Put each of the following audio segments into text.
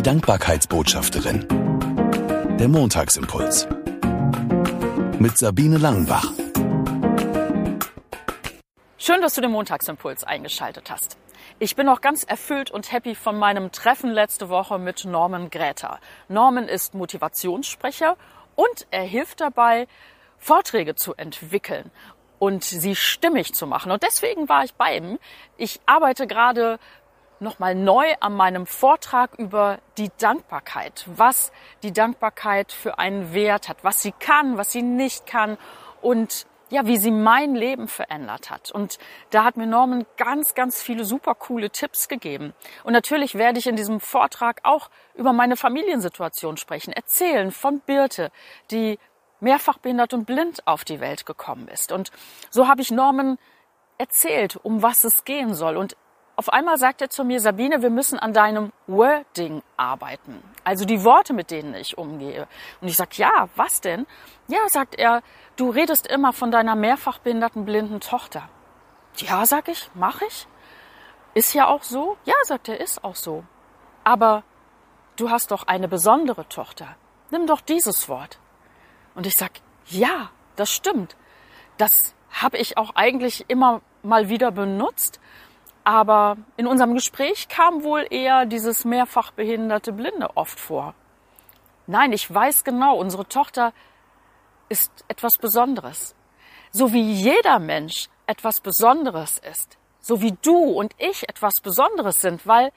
Die Dankbarkeitsbotschafterin. Der Montagsimpuls. Mit Sabine Langenbach. Schön, dass du den Montagsimpuls eingeschaltet hast. Ich bin auch ganz erfüllt und happy von meinem Treffen letzte Woche mit Norman Gräter. Norman ist Motivationssprecher und er hilft dabei, Vorträge zu entwickeln und sie stimmig zu machen. Und deswegen war ich bei ihm. Ich arbeite gerade nochmal neu an meinem Vortrag über die Dankbarkeit, was die Dankbarkeit für einen Wert hat, was sie kann, was sie nicht kann und ja, wie sie mein Leben verändert hat. Und da hat mir Norman ganz, ganz viele super coole Tipps gegeben. Und natürlich werde ich in diesem Vortrag auch über meine Familiensituation sprechen, erzählen von Birte, die mehrfach behindert und blind auf die Welt gekommen ist. Und so habe ich Norman erzählt, um was es gehen soll. Und auf einmal sagt er zu mir, Sabine, wir müssen an deinem Wording arbeiten. Also die Worte, mit denen ich umgehe. Und ich sag, ja, was denn? Ja, sagt er, du redest immer von deiner mehrfach behinderten blinden Tochter. Ja, sag ich, mach ich. Ist ja auch so. Ja, sagt er, ist auch so. Aber du hast doch eine besondere Tochter. Nimm doch dieses Wort. Und ich sag, ja, das stimmt. Das habe ich auch eigentlich immer mal wieder benutzt. Aber in unserem Gespräch kam wohl eher dieses mehrfach behinderte Blinde oft vor. Nein, ich weiß genau, unsere Tochter ist etwas Besonderes. So wie jeder Mensch etwas Besonderes ist. So wie du und ich etwas Besonderes sind, weil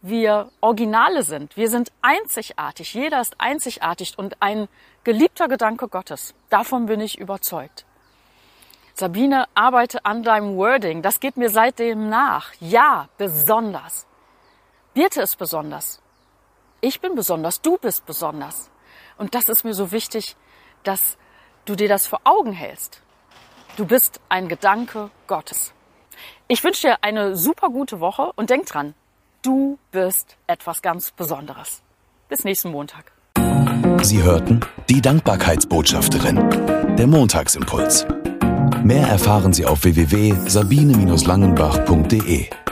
wir Originale sind. Wir sind einzigartig. Jeder ist einzigartig und ein geliebter Gedanke Gottes. Davon bin ich überzeugt. Sabine, arbeite an deinem Wording. Das geht mir seitdem nach. Ja, besonders. Birte ist besonders. Ich bin besonders. Du bist besonders. Und das ist mir so wichtig, dass du dir das vor Augen hältst. Du bist ein Gedanke Gottes. Ich wünsche dir eine super gute Woche und denk dran, du bist etwas ganz Besonderes. Bis nächsten Montag. Sie hörten die Dankbarkeitsbotschafterin, der Montagsimpuls. Mehr erfahren Sie auf www.sabine-langenbach.de.